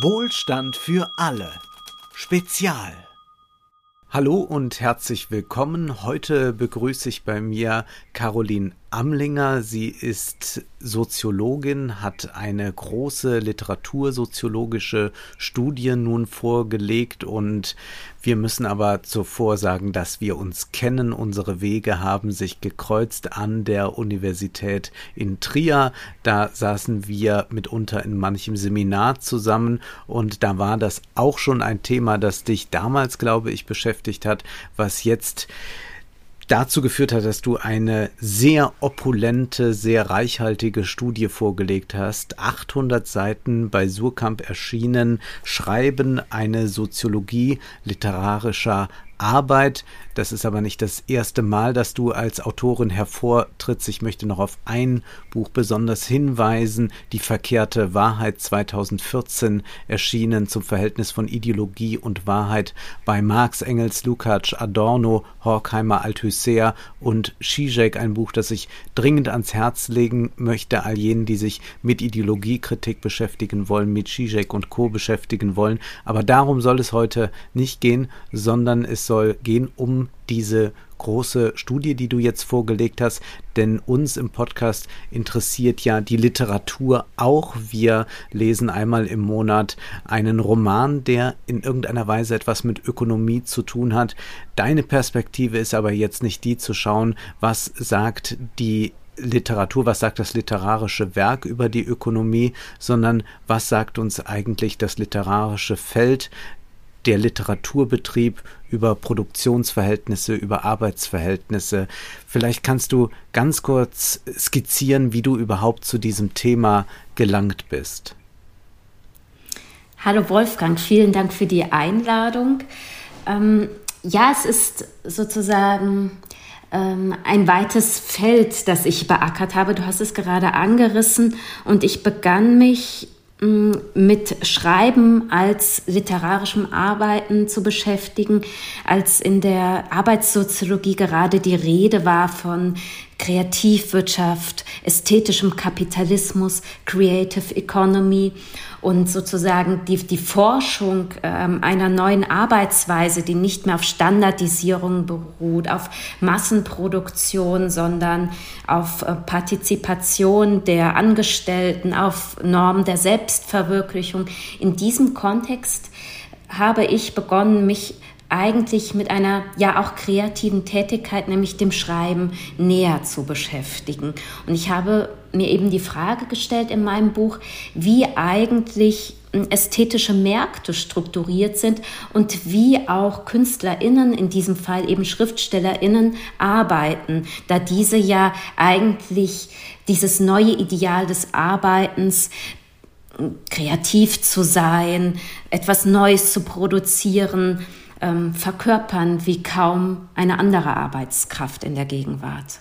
Wohlstand für alle. Spezial. Hallo und herzlich willkommen. Heute begrüße ich bei mir Caroline Amlinger. Sie ist Soziologin, hat eine große literatursoziologische Studie nun vorgelegt und wir müssen aber zuvor sagen, dass wir uns kennen. Unsere Wege haben sich gekreuzt an der Universität in Trier. Da saßen wir mitunter in manchem Seminar zusammen und da war das auch schon ein Thema, das dich damals, glaube ich, beschäftigt hat, was jetzt dazu geführt hat, dass du eine sehr opulente, sehr reichhaltige Studie vorgelegt hast. 800 Seiten bei Surkamp erschienen, schreiben eine Soziologie literarischer Arbeit. Das ist aber nicht das erste Mal, dass du als Autorin hervortrittst. Ich möchte noch auf ein Buch besonders hinweisen. Die verkehrte Wahrheit 2014 erschienen zum Verhältnis von Ideologie und Wahrheit bei Marx, Engels, Lukács, Adorno, Horkheimer, Althusser und Zizek. Ein Buch, das ich dringend ans Herz legen möchte, all jenen, die sich mit Ideologiekritik beschäftigen wollen, mit Zizek und Co. beschäftigen wollen. Aber darum soll es heute nicht gehen, sondern es soll soll gehen um diese große Studie, die du jetzt vorgelegt hast, denn uns im Podcast interessiert ja die Literatur auch. Wir lesen einmal im Monat einen Roman, der in irgendeiner Weise etwas mit Ökonomie zu tun hat. Deine Perspektive ist aber jetzt nicht die zu schauen, was sagt die Literatur, was sagt das literarische Werk über die Ökonomie, sondern was sagt uns eigentlich das literarische Feld, der Literaturbetrieb, über Produktionsverhältnisse, über Arbeitsverhältnisse. Vielleicht kannst du ganz kurz skizzieren, wie du überhaupt zu diesem Thema gelangt bist. Hallo Wolfgang, vielen Dank für die Einladung. Ähm, ja, es ist sozusagen ähm, ein weites Feld, das ich beackert habe. Du hast es gerade angerissen und ich begann mich mit Schreiben als literarischem Arbeiten zu beschäftigen, als in der Arbeitssoziologie gerade die Rede war von Kreativwirtschaft, ästhetischem Kapitalismus, Creative Economy und sozusagen die, die Forschung ähm, einer neuen Arbeitsweise, die nicht mehr auf Standardisierung beruht, auf Massenproduktion, sondern auf äh, Partizipation der Angestellten, auf Normen der Selbstverwirklichung. In diesem Kontext habe ich begonnen, mich eigentlich mit einer ja auch kreativen Tätigkeit, nämlich dem Schreiben, näher zu beschäftigen. Und ich habe mir eben die Frage gestellt in meinem Buch, wie eigentlich hm, ästhetische Märkte strukturiert sind und wie auch Künstlerinnen, in diesem Fall eben Schriftstellerinnen, arbeiten, da diese ja eigentlich dieses neue Ideal des Arbeitens hm, kreativ zu sein, etwas Neues zu produzieren, ähm, verkörpern wie kaum eine andere Arbeitskraft in der Gegenwart.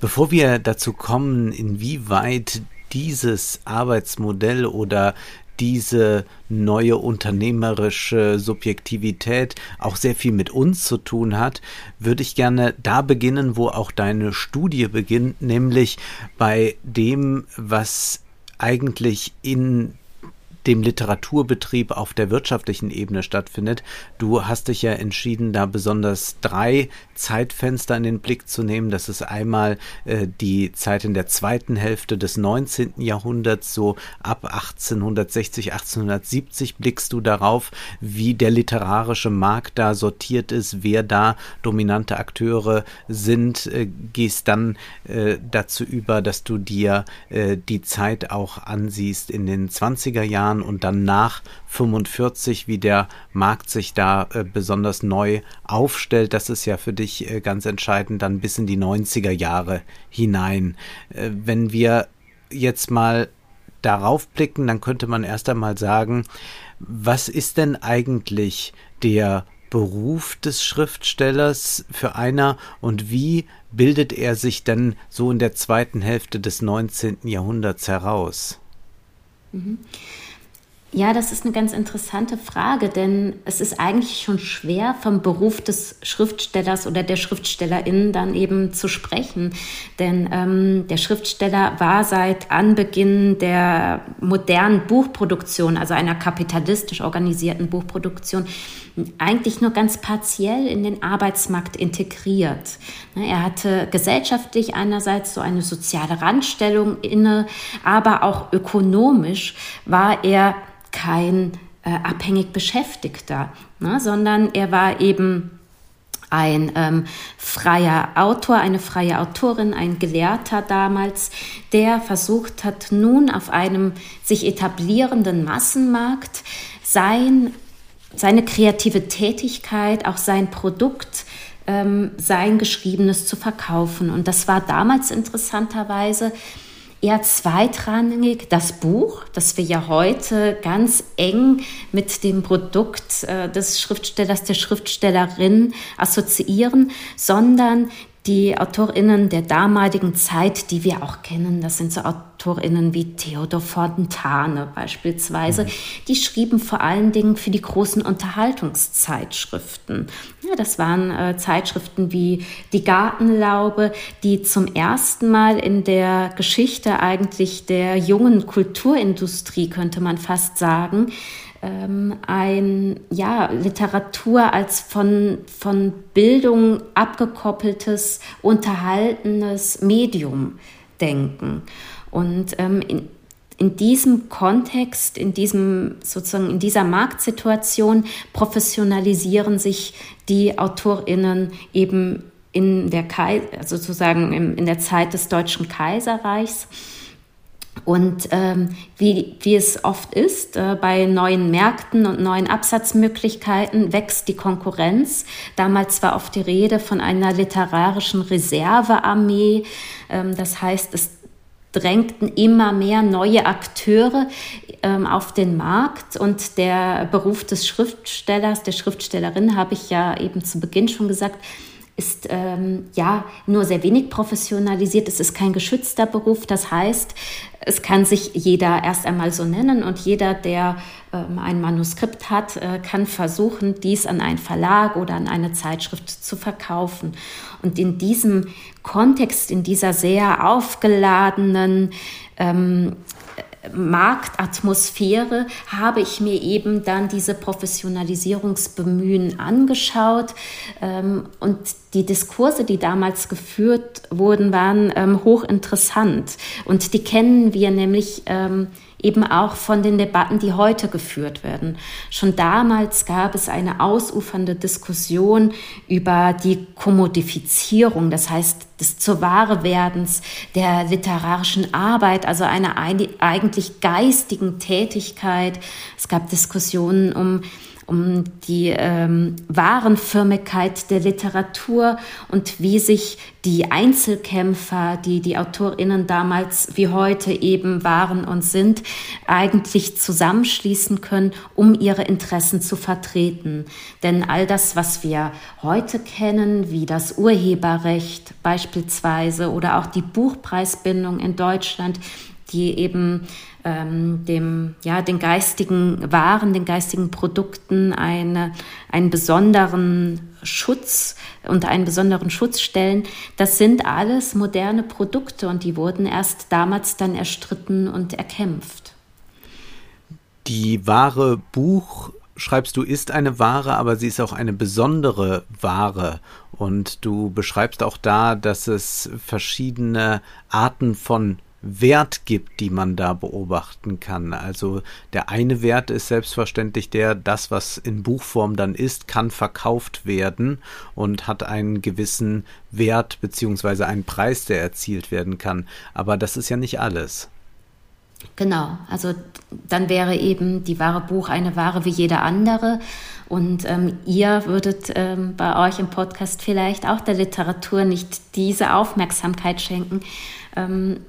Bevor wir dazu kommen, inwieweit dieses Arbeitsmodell oder diese neue unternehmerische Subjektivität auch sehr viel mit uns zu tun hat, würde ich gerne da beginnen, wo auch deine Studie beginnt, nämlich bei dem, was eigentlich in dem Literaturbetrieb auf der wirtschaftlichen Ebene stattfindet. Du hast dich ja entschieden, da besonders drei Zeitfenster in den Blick zu nehmen. Das ist einmal äh, die Zeit in der zweiten Hälfte des 19. Jahrhunderts, so ab 1860, 1870 blickst du darauf, wie der literarische Markt da sortiert ist, wer da dominante Akteure sind, äh, gehst dann äh, dazu über, dass du dir äh, die Zeit auch ansiehst in den 20er Jahren Jahren und dann nach 45, wie der Markt sich da äh, besonders neu aufstellt. Das ist ja für dich äh, ganz entscheidend dann bis in die 90er Jahre hinein. Äh, wenn wir jetzt mal darauf blicken, dann könnte man erst einmal sagen, was ist denn eigentlich der Beruf des Schriftstellers für einer und wie bildet er sich denn so in der zweiten Hälfte des 19. Jahrhunderts heraus? Mhm. Ja, das ist eine ganz interessante Frage, denn es ist eigentlich schon schwer, vom Beruf des Schriftstellers oder der Schriftstellerin dann eben zu sprechen. Denn ähm, der Schriftsteller war seit Anbeginn der modernen Buchproduktion, also einer kapitalistisch organisierten Buchproduktion, eigentlich nur ganz partiell in den Arbeitsmarkt integriert. Ne, er hatte gesellschaftlich einerseits so eine soziale Randstellung inne, aber auch ökonomisch war er kein äh, abhängig Beschäftigter, ne, sondern er war eben ein ähm, freier Autor, eine freie Autorin, ein Gelehrter damals, der versucht hat, nun auf einem sich etablierenden Massenmarkt sein, seine kreative Tätigkeit, auch sein Produkt, ähm, sein Geschriebenes zu verkaufen. Und das war damals interessanterweise eher zweitrangig. Das Buch, das wir ja heute ganz eng mit dem Produkt äh, des Schriftstellers, der Schriftstellerin assoziieren, sondern die AutorInnen der damaligen Zeit, die wir auch kennen, das sind so AutorInnen wie Theodor Fontane beispielsweise, mhm. die schrieben vor allen Dingen für die großen Unterhaltungszeitschriften. Ja, das waren äh, Zeitschriften wie Die Gartenlaube, die zum ersten Mal in der Geschichte eigentlich der jungen Kulturindustrie, könnte man fast sagen, ähm, ein ja, Literatur als von, von Bildung abgekoppeltes, unterhaltenes Medium denken. Und ähm, in, in diesem Kontext, in diesem sozusagen in dieser Marktsituation professionalisieren sich die AutorInnen eben in der Kai sozusagen in der Zeit des Deutschen Kaiserreichs und ähm, wie, wie es oft ist, äh, bei neuen Märkten und neuen Absatzmöglichkeiten wächst die Konkurrenz. Damals war oft die Rede von einer literarischen Reservearmee. Ähm, das heißt, es drängten immer mehr neue Akteure ähm, auf den Markt und der Beruf des Schriftstellers, der Schriftstellerin, habe ich ja eben zu Beginn schon gesagt, ist ähm, ja nur sehr wenig professionalisiert. Es ist kein geschützter Beruf. Das heißt, es kann sich jeder erst einmal so nennen und jeder, der ähm, ein Manuskript hat, äh, kann versuchen, dies an einen Verlag oder an eine Zeitschrift zu verkaufen. Und in diesem Kontext, in dieser sehr aufgeladenen ähm, Marktatmosphäre habe ich mir eben dann diese Professionalisierungsbemühen angeschaut. Ähm, und die Diskurse, die damals geführt wurden, waren ähm, hochinteressant. Und die kennen wir nämlich ähm, eben auch von den Debatten, die heute geführt werden. Schon damals gab es eine ausufernde Diskussion über die Kommodifizierung, das heißt des zur Ware werdens der literarischen Arbeit, also einer eigentlich geistigen Tätigkeit. Es gab Diskussionen um um die ähm, Warenförmigkeit der Literatur und wie sich die Einzelkämpfer, die die Autorinnen damals wie heute eben waren und sind, eigentlich zusammenschließen können, um ihre Interessen zu vertreten. Denn all das, was wir heute kennen, wie das Urheberrecht beispielsweise oder auch die Buchpreisbindung in Deutschland, die eben ähm, dem, ja, den geistigen Waren, den geistigen Produkten eine, einen besonderen Schutz und einen besonderen Schutz stellen. Das sind alles moderne Produkte und die wurden erst damals dann erstritten und erkämpft. Die wahre Buch schreibst du, ist eine Ware, aber sie ist auch eine besondere Ware. Und du beschreibst auch da, dass es verschiedene Arten von Wert gibt, die man da beobachten kann. Also der eine Wert ist selbstverständlich der, das, was in Buchform dann ist, kann verkauft werden und hat einen gewissen Wert beziehungsweise einen Preis, der erzielt werden kann. Aber das ist ja nicht alles. Genau, also dann wäre eben die wahre Buch eine Ware wie jede andere. Und ähm, ihr würdet ähm, bei euch im Podcast vielleicht auch der Literatur nicht diese Aufmerksamkeit schenken. Ähm,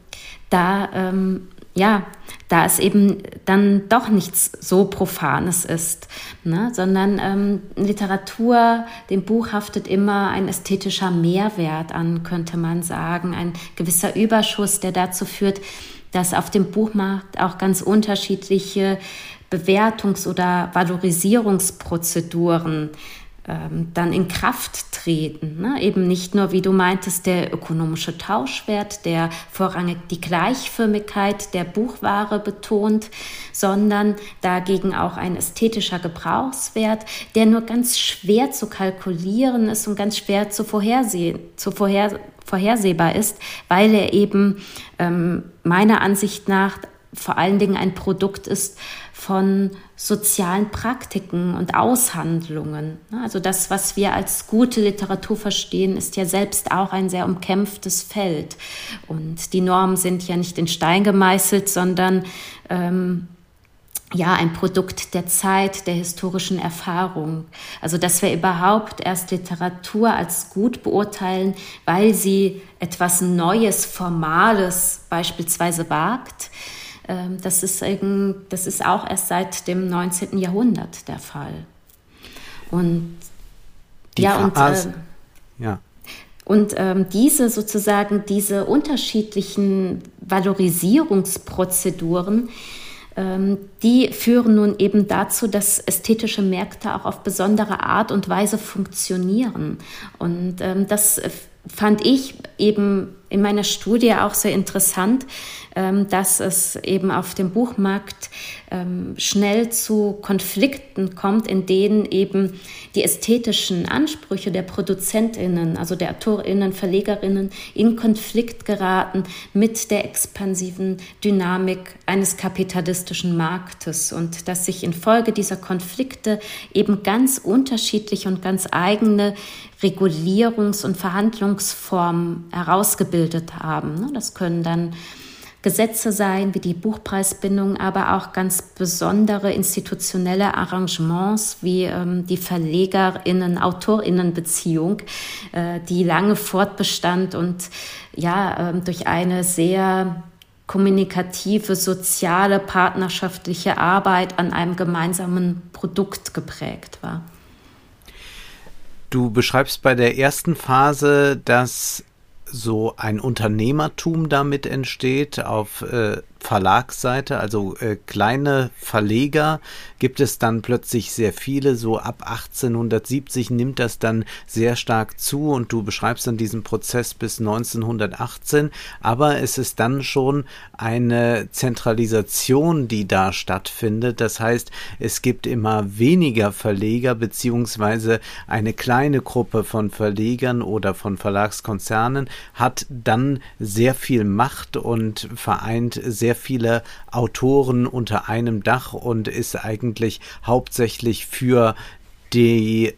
da, ähm, ja, da es eben dann doch nichts so Profanes ist, ne? sondern ähm, Literatur, dem Buch haftet immer ein ästhetischer Mehrwert an, könnte man sagen, ein gewisser Überschuss, der dazu führt, dass auf dem Buchmarkt auch ganz unterschiedliche Bewertungs- oder Valorisierungsprozeduren ähm, dann in Kraft treten. Ne? Eben nicht nur, wie du meintest, der ökonomische Tauschwert, der vorrangig die Gleichförmigkeit der Buchware betont, sondern dagegen auch ein ästhetischer Gebrauchswert, der nur ganz schwer zu kalkulieren ist und ganz schwer zu, vorhersehen, zu vorher, vorhersehbar ist, weil er eben ähm, meiner Ansicht nach vor allen Dingen ein Produkt ist von sozialen Praktiken und Aushandlungen. Also das, was wir als gute Literatur verstehen, ist ja selbst auch ein sehr umkämpftes Feld. Und die Normen sind ja nicht in Stein gemeißelt, sondern ähm, ja, ein Produkt der Zeit, der historischen Erfahrung. Also, dass wir überhaupt erst Literatur als gut beurteilen, weil sie etwas Neues, Formales beispielsweise wagt, das ist, das ist auch erst seit dem 19. Jahrhundert der Fall. Und Die ja, und, äh, ja. Und ähm, diese sozusagen, diese unterschiedlichen Valorisierungsprozeduren, ähm, die führen nun eben dazu, dass ästhetische Märkte auch auf besondere Art und Weise funktionieren. Und ähm, das fand ich eben in meiner Studie auch sehr interessant, ähm, dass es eben auf dem Buchmarkt ähm, schnell zu Konflikten kommt, in denen eben die ästhetischen Ansprüche der Produzentinnen, also der Autorinnen, Verlegerinnen in Konflikt geraten mit der expansiven Dynamik eines kapitalistischen Marktes und dass sich infolge dieser Konflikte eben ganz unterschiedliche und ganz eigene Regulierungs- und Verhandlungsformen herausgebildet haben. Ne, das können dann Gesetze sein, wie die Buchpreisbindung, aber auch ganz besondere institutionelle Arrangements wie ähm, die Verlegerinnen, Autorinnenbeziehung, äh, die lange fortbestand und ja äh, durch eine sehr kommunikative, soziale, partnerschaftliche Arbeit an einem gemeinsamen Produkt geprägt war. Du beschreibst bei der ersten Phase, dass so ein Unternehmertum damit entsteht auf äh, Verlagsseite, also äh, kleine Verleger, gibt es dann plötzlich sehr viele. So ab 1870 nimmt das dann sehr stark zu und du beschreibst dann diesen Prozess bis 1918. Aber es ist dann schon eine Zentralisation, die da stattfindet. Das heißt, es gibt immer weniger Verleger beziehungsweise eine kleine Gruppe von Verlegern oder von Verlagskonzernen hat dann sehr viel Macht und vereint sehr sehr viele Autoren unter einem Dach und ist eigentlich hauptsächlich für die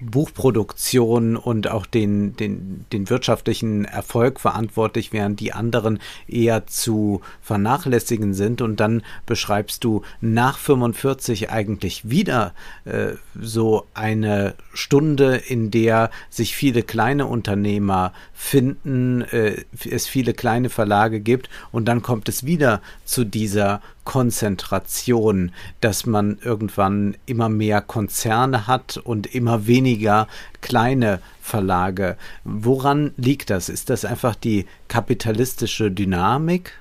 Buchproduktion und auch den, den, den wirtschaftlichen Erfolg verantwortlich, während die anderen eher zu vernachlässigen sind. Und dann beschreibst du nach 45 eigentlich wieder äh, so eine Stunde, in der sich viele kleine Unternehmer finden, äh, es viele kleine Verlage gibt und dann kommt es wieder zu dieser Konzentration, dass man irgendwann immer mehr Konzerne hat und immer weniger kleine Verlage. Woran liegt das? Ist das einfach die kapitalistische Dynamik?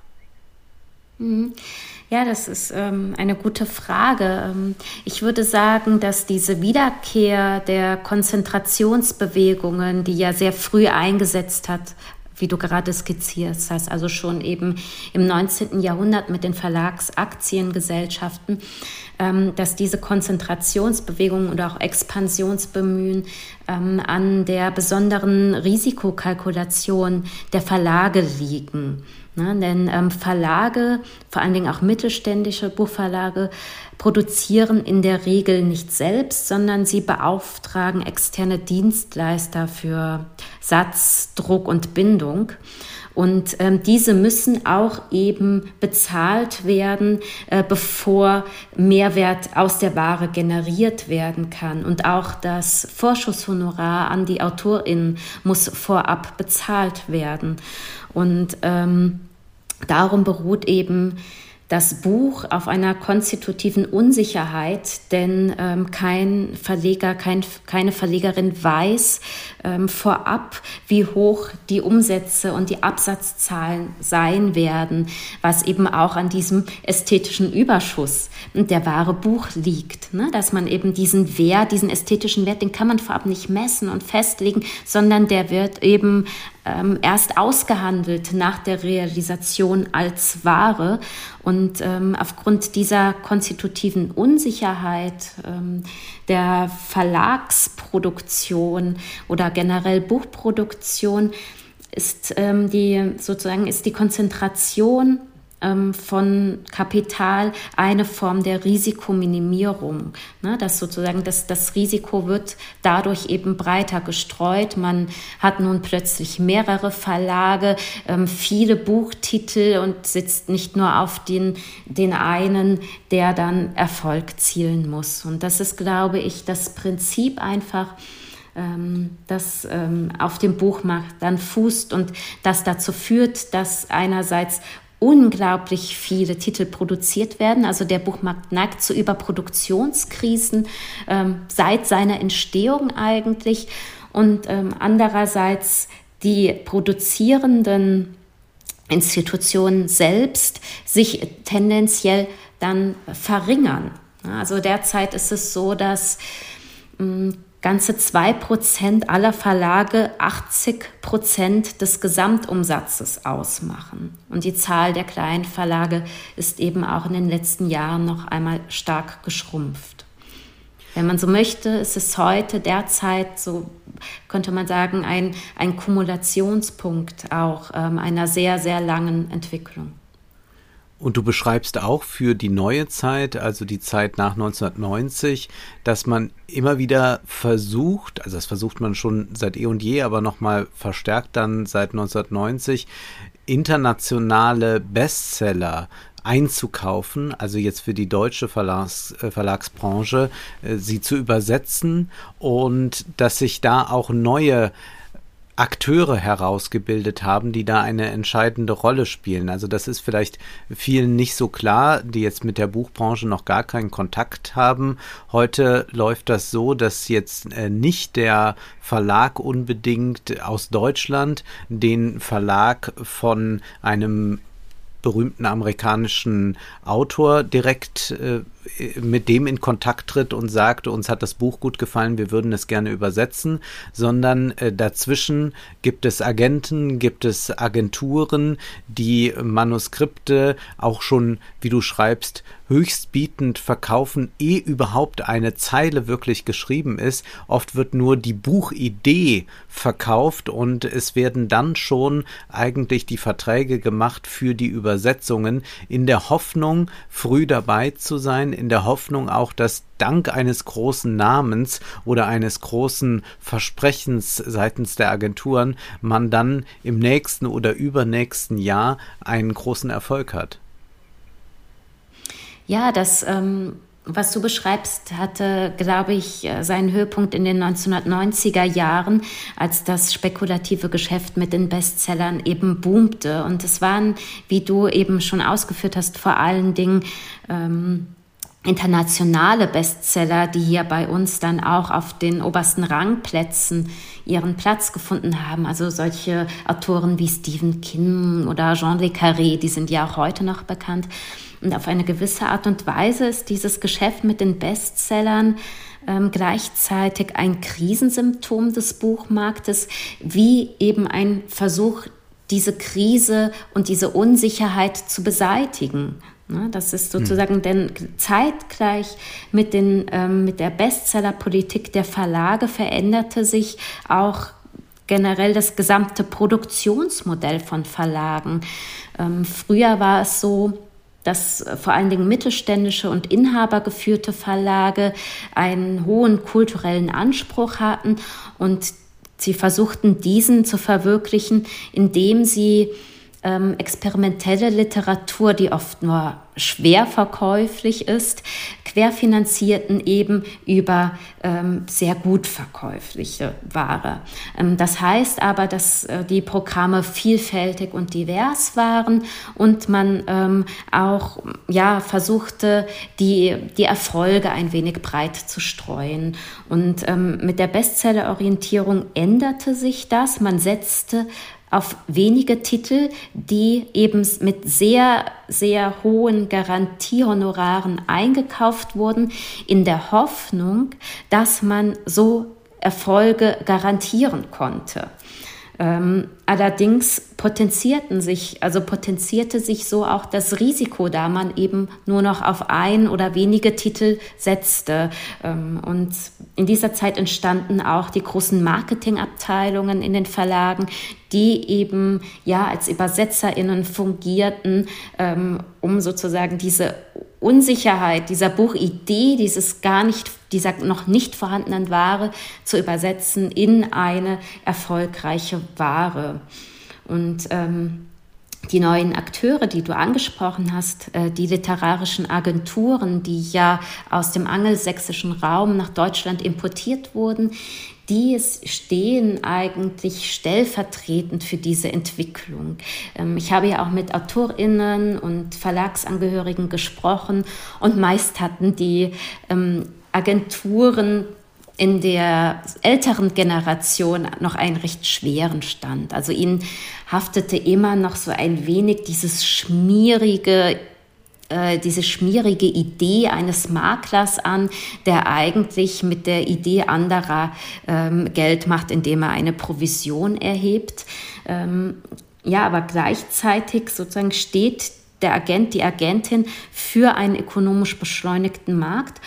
Mhm. Ja, das ist ähm, eine gute Frage. Ähm, ich würde sagen, dass diese Wiederkehr der Konzentrationsbewegungen, die ja sehr früh eingesetzt hat, wie du gerade skizziert hast, also schon eben im 19. Jahrhundert mit den Verlagsaktiengesellschaften, ähm, dass diese Konzentrationsbewegungen oder auch Expansionsbemühen ähm, an der besonderen Risikokalkulation der Verlage liegen. Ne, denn ähm, Verlage, vor allen Dingen auch mittelständische Buchverlage, produzieren in der Regel nicht selbst, sondern sie beauftragen externe Dienstleister für Satz, Druck und Bindung. Und ähm, diese müssen auch eben bezahlt werden, äh, bevor Mehrwert aus der Ware generiert werden kann. Und auch das Vorschusshonorar an die AutorInnen muss vorab bezahlt werden. Und ähm, darum beruht eben das Buch auf einer konstitutiven Unsicherheit, denn ähm, kein Verleger, kein, keine Verlegerin weiß ähm, vorab, wie hoch die Umsätze und die Absatzzahlen sein werden, was eben auch an diesem ästhetischen Überschuss der wahre Buch liegt. Ne? Dass man eben diesen Wert, diesen ästhetischen Wert, den kann man vorab nicht messen und festlegen, sondern der wird eben ähm, erst ausgehandelt nach der Realisation als Ware. Und ähm, aufgrund dieser konstitutiven Unsicherheit ähm, der Verlagsproduktion oder generell Buchproduktion ist ähm, die sozusagen ist die Konzentration von Kapital eine Form der Risikominimierung. Ne? Das sozusagen das, das Risiko wird dadurch eben breiter gestreut. Man hat nun plötzlich mehrere Verlage, ähm, viele Buchtitel und sitzt nicht nur auf den, den einen, der dann Erfolg zielen muss. Und das ist, glaube ich, das Prinzip einfach, ähm, das ähm, auf dem Buchmarkt dann fußt und das dazu führt, dass einerseits unglaublich viele Titel produziert werden. Also der Buchmarkt neigt zu Überproduktionskrisen ähm, seit seiner Entstehung eigentlich. Und ähm, andererseits die produzierenden Institutionen selbst sich tendenziell dann verringern. Also derzeit ist es so, dass mh, ganze zwei Prozent aller Verlage 80 Prozent des Gesamtumsatzes ausmachen. Und die Zahl der kleinen Verlage ist eben auch in den letzten Jahren noch einmal stark geschrumpft. Wenn man so möchte, ist es heute derzeit, so könnte man sagen, ein, ein Kumulationspunkt auch ähm, einer sehr, sehr langen Entwicklung. Und du beschreibst auch für die neue Zeit, also die Zeit nach 1990, dass man immer wieder versucht, also das versucht man schon seit eh und je, aber nochmal verstärkt dann seit 1990, internationale Bestseller einzukaufen, also jetzt für die deutsche Verlags, äh, Verlagsbranche, äh, sie zu übersetzen und dass sich da auch neue Akteure herausgebildet haben, die da eine entscheidende Rolle spielen. Also das ist vielleicht vielen nicht so klar, die jetzt mit der Buchbranche noch gar keinen Kontakt haben. Heute läuft das so, dass jetzt äh, nicht der Verlag unbedingt aus Deutschland den Verlag von einem berühmten amerikanischen Autor direkt äh, mit dem in Kontakt tritt und sagt, uns hat das Buch gut gefallen, wir würden es gerne übersetzen, sondern äh, dazwischen gibt es Agenten, gibt es Agenturen, die Manuskripte auch schon, wie du schreibst, höchstbietend verkaufen, ehe überhaupt eine Zeile wirklich geschrieben ist. Oft wird nur die Buchidee verkauft und es werden dann schon eigentlich die Verträge gemacht für die Übersetzungen in der Hoffnung, früh dabei zu sein, in der Hoffnung auch, dass dank eines großen Namens oder eines großen Versprechens seitens der Agenturen man dann im nächsten oder übernächsten Jahr einen großen Erfolg hat. Ja, das, ähm, was du beschreibst, hatte, glaube ich, äh, seinen Höhepunkt in den 1990er Jahren, als das spekulative Geschäft mit den Bestsellern eben boomte. Und es waren, wie du eben schon ausgeführt hast, vor allen Dingen ähm, internationale Bestseller, die hier bei uns dann auch auf den obersten Rangplätzen ihren Platz gefunden haben. Also solche Autoren wie Stephen King oder Jean Le Carré, die sind ja auch heute noch bekannt. Und auf eine gewisse Art und Weise ist dieses Geschäft mit den Bestsellern ähm, gleichzeitig ein Krisensymptom des Buchmarktes, wie eben ein Versuch, diese Krise und diese Unsicherheit zu beseitigen. Ne, das ist sozusagen, hm. denn zeitgleich mit, den, ähm, mit der Bestsellerpolitik der Verlage veränderte sich auch generell das gesamte Produktionsmodell von Verlagen. Ähm, früher war es so, dass vor allen Dingen mittelständische und inhabergeführte Verlage einen hohen kulturellen Anspruch hatten und sie versuchten diesen zu verwirklichen, indem sie ähm, experimentelle Literatur, die oft nur schwer verkäuflich ist, querfinanzierten eben über ähm, sehr gut verkäufliche Ware. Ähm, das heißt aber, dass äh, die Programme vielfältig und divers waren und man ähm, auch ja, versuchte, die, die Erfolge ein wenig breit zu streuen. Und ähm, mit der Bestsellerorientierung änderte sich das. Man setzte auf wenige Titel, die eben mit sehr, sehr hohen Garantiehonoraren eingekauft wurden, in der Hoffnung, dass man so Erfolge garantieren konnte. Ähm, allerdings potenzierten sich, also potenzierte sich so auch das Risiko, da man eben nur noch auf ein oder wenige Titel setzte. Ähm, und in dieser Zeit entstanden auch die großen Marketingabteilungen in den Verlagen, die eben ja als ÜbersetzerInnen fungierten, ähm, um sozusagen diese Unsicherheit dieser Buchidee, dieses gar nicht, dieser noch nicht vorhandenen Ware zu übersetzen in eine erfolgreiche Ware. Und ähm, die neuen Akteure, die du angesprochen hast, äh, die literarischen Agenturen, die ja aus dem angelsächsischen Raum nach Deutschland importiert wurden, die stehen eigentlich stellvertretend für diese Entwicklung. Ähm, ich habe ja auch mit AutorInnen und Verlagsangehörigen gesprochen und meist hatten die ähm, Agenturen in der älteren Generation noch einen recht schweren Stand. Also ihnen haftete immer noch so ein wenig dieses schmierige äh, diese schmierige Idee eines Maklers an, der eigentlich mit der Idee anderer ähm, Geld macht, indem er eine Provision erhebt. Ähm, ja, aber gleichzeitig sozusagen steht der Agent, die Agentin für einen ökonomisch beschleunigten Markt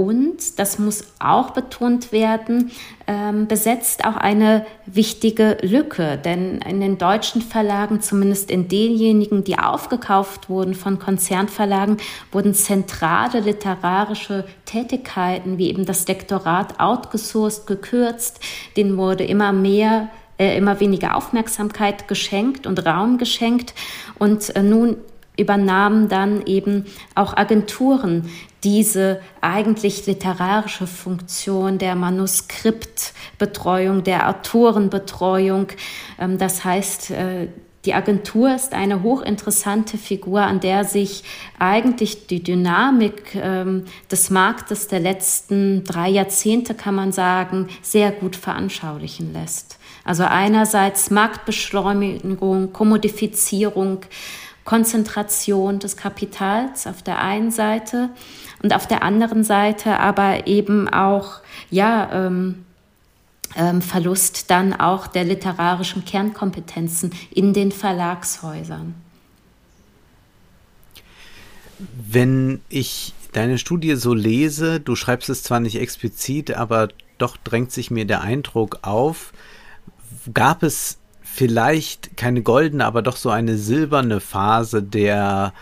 und, das muss auch betont werden, ähm, besetzt auch eine wichtige Lücke. Denn in den deutschen Verlagen, zumindest in denjenigen, die aufgekauft wurden von Konzernverlagen, wurden zentrale literarische Tätigkeiten wie eben das Lektorat outgesourced, gekürzt. Denen wurde immer mehr äh, immer weniger Aufmerksamkeit geschenkt und Raum geschenkt. Und äh, nun übernahmen dann eben auch Agenturen diese eigentlich literarische Funktion der Manuskriptbetreuung, der Autorenbetreuung. Ähm, das heißt, äh, die Agentur ist eine hochinteressante Figur, an der sich eigentlich die Dynamik ähm, des Marktes der letzten drei Jahrzehnte, kann man sagen, sehr gut veranschaulichen lässt. Also einerseits Marktbeschleunigung, Kommodifizierung, Konzentration des Kapitals auf der einen Seite und auf der anderen Seite aber eben auch, ja, ähm, ähm, Verlust dann auch der literarischen Kernkompetenzen in den Verlagshäusern. Wenn ich deine Studie so lese, du schreibst es zwar nicht explizit, aber doch drängt sich mir der Eindruck auf, gab es vielleicht keine goldene, aber doch so eine silberne Phase der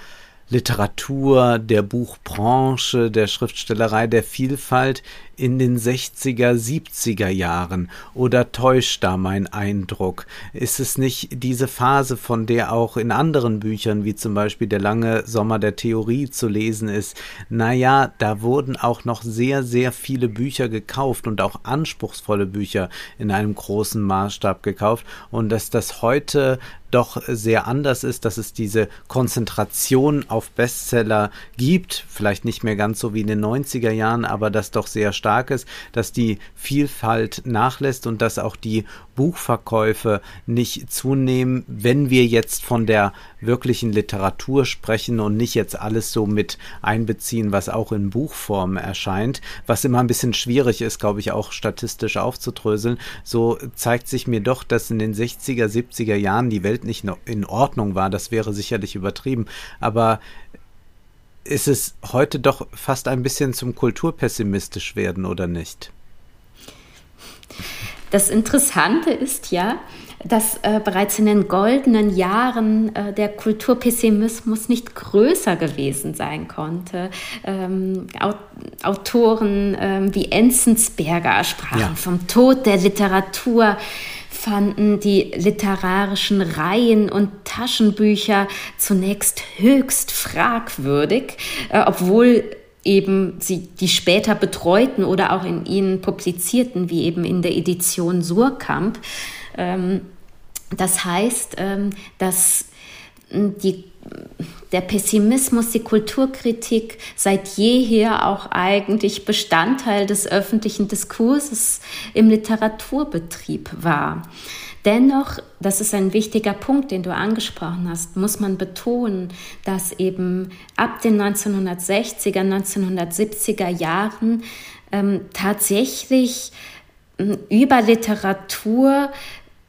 Literatur, der Buchbranche, der Schriftstellerei, der Vielfalt in den 60er, 70er Jahren? Oder täuscht da mein Eindruck? Ist es nicht diese Phase, von der auch in anderen Büchern, wie zum Beispiel Der lange Sommer der Theorie zu lesen ist? Naja, da wurden auch noch sehr, sehr viele Bücher gekauft und auch anspruchsvolle Bücher in einem großen Maßstab gekauft und dass das heute doch sehr anders ist, dass es diese Konzentration auf Bestseller gibt, vielleicht nicht mehr ganz so wie in den 90er Jahren, aber das doch sehr stark stark ist, dass die Vielfalt nachlässt und dass auch die Buchverkäufe nicht zunehmen, wenn wir jetzt von der wirklichen Literatur sprechen und nicht jetzt alles so mit einbeziehen, was auch in Buchform erscheint, was immer ein bisschen schwierig ist, glaube ich, auch statistisch aufzudröseln. So zeigt sich mir doch, dass in den 60er, 70er Jahren die Welt nicht in Ordnung war. Das wäre sicherlich übertrieben. Aber ist es heute doch fast ein bisschen zum Kulturpessimistisch werden, oder nicht? Das Interessante ist ja, dass äh, bereits in den goldenen Jahren äh, der Kulturpessimismus nicht größer gewesen sein konnte. Ähm, Autoren ähm, wie Enzensberger sprachen ja. vom Tod der Literatur fanden die literarischen Reihen und Taschenbücher zunächst höchst fragwürdig, äh, obwohl eben sie, die später betreuten oder auch in ihnen publizierten, wie eben in der Edition Surkamp. Ähm, das heißt, ähm, dass die, der Pessimismus, die Kulturkritik seit jeher auch eigentlich Bestandteil des öffentlichen Diskurses im Literaturbetrieb war. Dennoch, das ist ein wichtiger Punkt, den du angesprochen hast, muss man betonen, dass eben ab den 1960er, 1970er Jahren ähm, tatsächlich ähm, über Literatur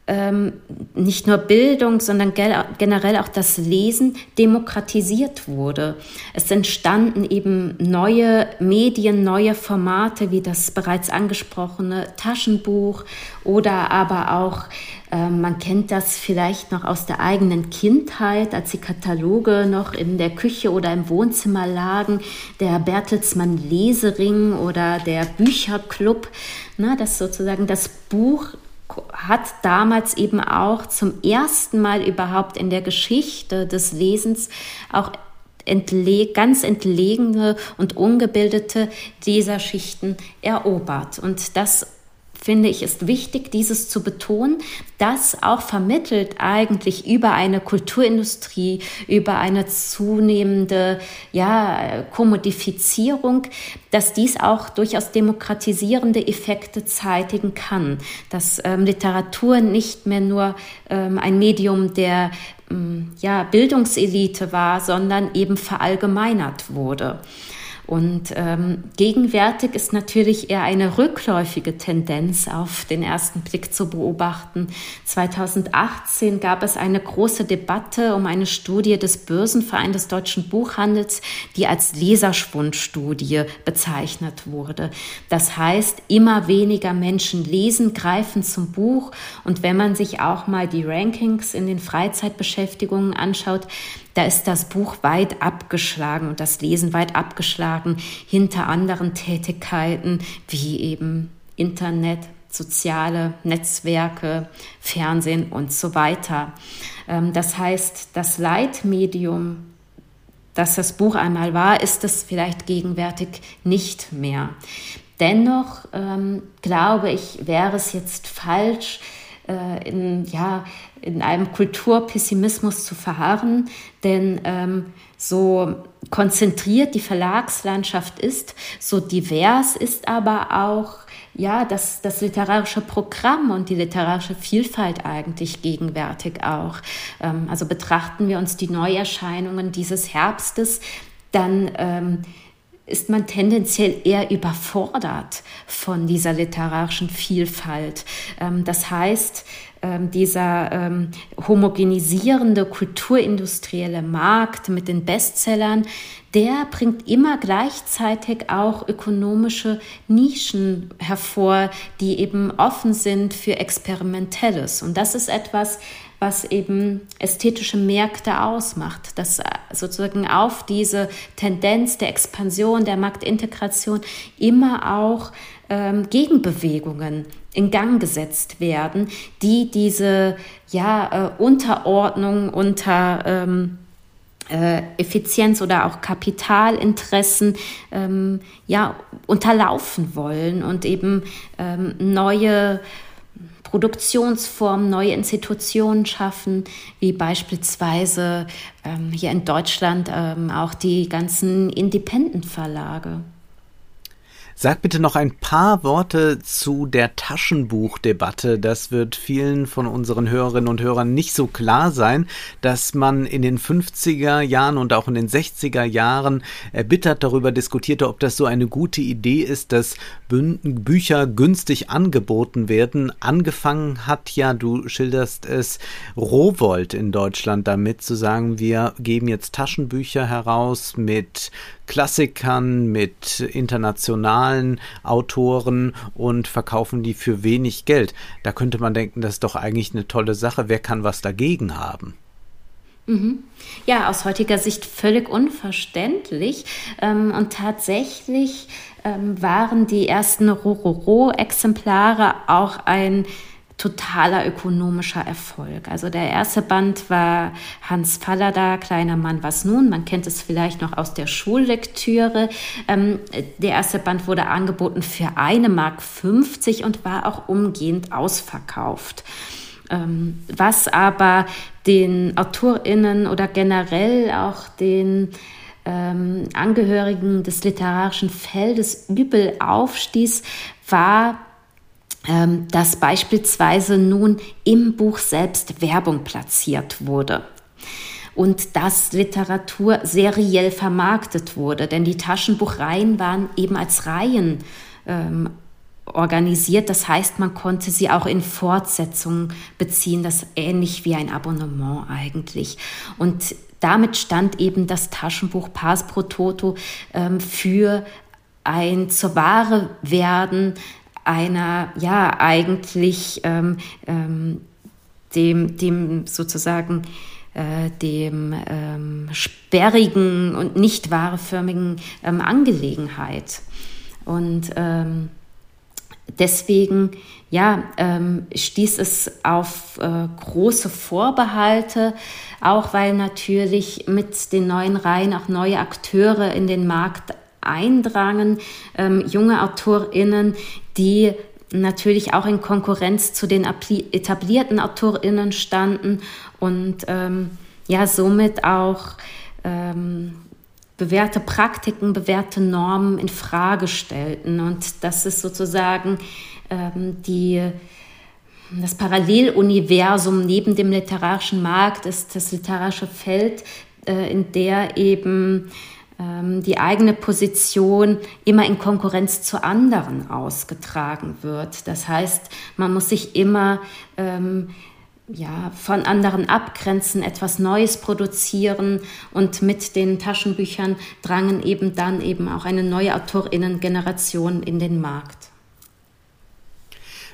ähm, nicht nur Bildung, sondern generell auch das Lesen demokratisiert wurde. Es entstanden eben neue Medien, neue Formate wie das bereits angesprochene Taschenbuch oder aber auch ähm, man kennt das vielleicht noch aus der eigenen Kindheit, als die Kataloge noch in der Küche oder im Wohnzimmer lagen, der Bertelsmann Lesering oder der Bücherclub, ne, das sozusagen das Buch hat damals eben auch zum ersten Mal überhaupt in der Geschichte des Lesens auch entle ganz entlegene und ungebildete Leserschichten erobert. Und das finde ich, ist wichtig, dieses zu betonen, das auch vermittelt eigentlich über eine Kulturindustrie, über eine zunehmende ja, Kommodifizierung, dass dies auch durchaus demokratisierende Effekte zeitigen kann, dass ähm, Literatur nicht mehr nur ähm, ein Medium der ähm, ja, Bildungselite war, sondern eben verallgemeinert wurde. Und ähm, gegenwärtig ist natürlich eher eine rückläufige Tendenz auf den ersten Blick zu beobachten. 2018 gab es eine große Debatte um eine Studie des Börsenvereins des deutschen Buchhandels, die als Leserschwundstudie bezeichnet wurde. Das heißt, immer weniger Menschen lesen, greifen zum Buch. Und wenn man sich auch mal die Rankings in den Freizeitbeschäftigungen anschaut, da ist das Buch weit abgeschlagen und das Lesen weit abgeschlagen hinter anderen Tätigkeiten wie eben Internet, soziale Netzwerke, Fernsehen und so weiter. Ähm, das heißt, das Leitmedium, das das Buch einmal war, ist es vielleicht gegenwärtig nicht mehr. Dennoch ähm, glaube ich, wäre es jetzt falsch, äh, in, ja, in einem Kulturpessimismus zu verharren, denn ähm, so konzentriert die Verlagslandschaft ist, so divers ist aber auch ja, das, das literarische Programm und die literarische Vielfalt eigentlich gegenwärtig auch. Ähm, also betrachten wir uns die Neuerscheinungen dieses Herbstes, dann ähm, ist man tendenziell eher überfordert von dieser literarischen Vielfalt. Ähm, das heißt, ähm, dieser ähm, homogenisierende kulturindustrielle Markt mit den Bestsellern, der bringt immer gleichzeitig auch ökonomische Nischen hervor, die eben offen sind für Experimentelles. Und das ist etwas, was eben ästhetische Märkte ausmacht, dass sozusagen auf diese Tendenz der Expansion, der Marktintegration immer auch ähm, Gegenbewegungen in Gang gesetzt werden, die diese ja, äh, Unterordnung unter ähm, äh, Effizienz oder auch Kapitalinteressen ähm, ja, unterlaufen wollen und eben ähm, neue Produktionsformen, neue Institutionen schaffen, wie beispielsweise ähm, hier in Deutschland ähm, auch die ganzen Independent-Verlage. Sag bitte noch ein paar Worte zu der Taschenbuchdebatte. Das wird vielen von unseren Hörerinnen und Hörern nicht so klar sein, dass man in den 50er Jahren und auch in den 60er Jahren erbittert darüber diskutierte, ob das so eine gute Idee ist, dass Bücher günstig angeboten werden. Angefangen hat ja, du schilderst es, Rowold in Deutschland damit zu sagen, wir geben jetzt Taschenbücher heraus mit Klassikern, mit internationalen Autoren und verkaufen die für wenig Geld. Da könnte man denken, das ist doch eigentlich eine tolle Sache. Wer kann was dagegen haben? Mhm. Ja, aus heutiger Sicht völlig unverständlich. Ähm, und tatsächlich ähm, waren die ersten Rororo-Exemplare auch ein totaler ökonomischer Erfolg. Also der erste Band war Hans Fallada, Kleiner Mann, was nun? Man kennt es vielleicht noch aus der Schullektüre. Ähm, der erste Band wurde angeboten für eine Mark 50 und war auch umgehend ausverkauft. Ähm, was aber den AutorInnen oder generell auch den ähm, Angehörigen des literarischen Feldes übel aufstieß, war, ähm, dass beispielsweise nun im Buch selbst Werbung platziert wurde und dass Literatur seriell vermarktet wurde, denn die Taschenbuchreihen waren eben als Reihen ähm, organisiert. Das heißt, man konnte sie auch in Fortsetzungen beziehen, das ähnlich wie ein Abonnement eigentlich. Und damit stand eben das Taschenbuch Pars pro Toto ähm, für ein zur Ware werden einer, ja, eigentlich ähm, ähm, dem, dem sozusagen äh, dem ähm, sperrigen und nicht wahreförmigen ähm, Angelegenheit. Und ähm, deswegen ja, ähm, stieß es auf äh, große Vorbehalte, auch weil natürlich mit den neuen Reihen auch neue Akteure in den Markt eindrangen, ähm, junge AutorInnen, die natürlich auch in Konkurrenz zu den etablierten AutorInnen standen und ähm, ja, somit auch ähm, bewährte Praktiken, bewährte Normen in Frage stellten. Und das ist sozusagen ähm, die, das Paralleluniversum neben dem literarischen Markt, ist das literarische Feld, äh, in der eben ähm, die eigene Position immer in Konkurrenz zu anderen ausgetragen wird. Das heißt, man muss sich immer ähm, ja, von anderen abgrenzen, etwas Neues produzieren und mit den Taschenbüchern drangen eben dann eben auch eine neue Autorinnengeneration in den Markt.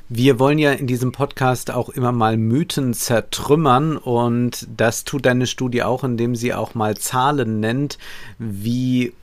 Wir wollen ja in diesem Podcast auch immer mal Mythen zertrümmern und das tut deine Studie auch, indem sie auch mal Zahlen nennt, wie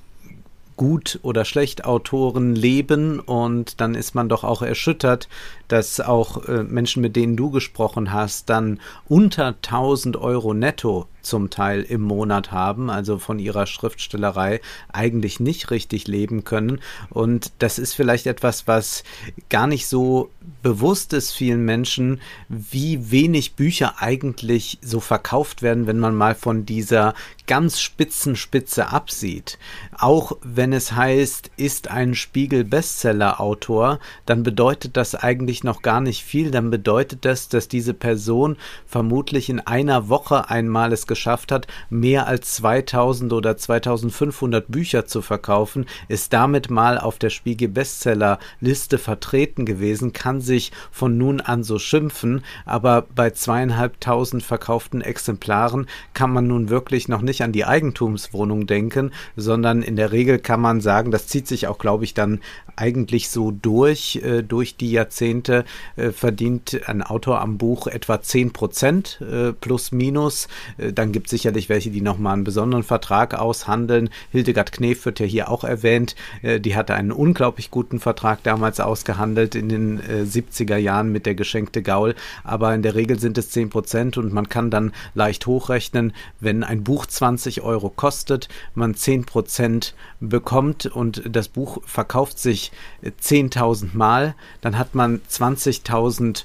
gut oder schlecht Autoren leben und dann ist man doch auch erschüttert, dass auch äh, Menschen, mit denen du gesprochen hast, dann unter 1000 Euro netto zum Teil im Monat haben, also von ihrer Schriftstellerei eigentlich nicht richtig leben können. Und das ist vielleicht etwas, was gar nicht so bewusst ist vielen Menschen, wie wenig Bücher eigentlich so verkauft werden, wenn man mal von dieser ganz spitzen Spitze absieht. Auch wenn es heißt, ist ein Spiegel Bestseller Autor, dann bedeutet das eigentlich noch gar nicht viel, dann bedeutet das, dass diese Person vermutlich in einer Woche einmal es geschafft hat, mehr als 2000 oder 2500 Bücher zu verkaufen, ist damit mal auf der Spiegel Bestseller Liste vertreten gewesen, kann sich von nun an so schimpfen, aber bei zweieinhalbtausend verkauften Exemplaren kann man nun wirklich noch nicht an die Eigentumswohnung denken, sondern in der Regel kann man sagen, das zieht sich auch, glaube ich, dann eigentlich so durch, äh, durch die Jahrzehnte, äh, verdient ein Autor am Buch etwa 10 Prozent äh, plus minus. Äh, dann gibt es sicherlich welche, die nochmal einen besonderen Vertrag aushandeln. Hildegard Knef wird ja hier auch erwähnt. Äh, die hatte einen unglaublich guten Vertrag damals ausgehandelt in den 70er äh, Jahren mit der geschenkte Gaul. Aber in der Regel sind es 10 Prozent und man kann dann leicht hochrechnen, wenn ein Buch 20 Euro kostet, man 10 Prozent bekommt und das Buch verkauft sich sich 10.000 Mal, dann hat man 20.000 Euro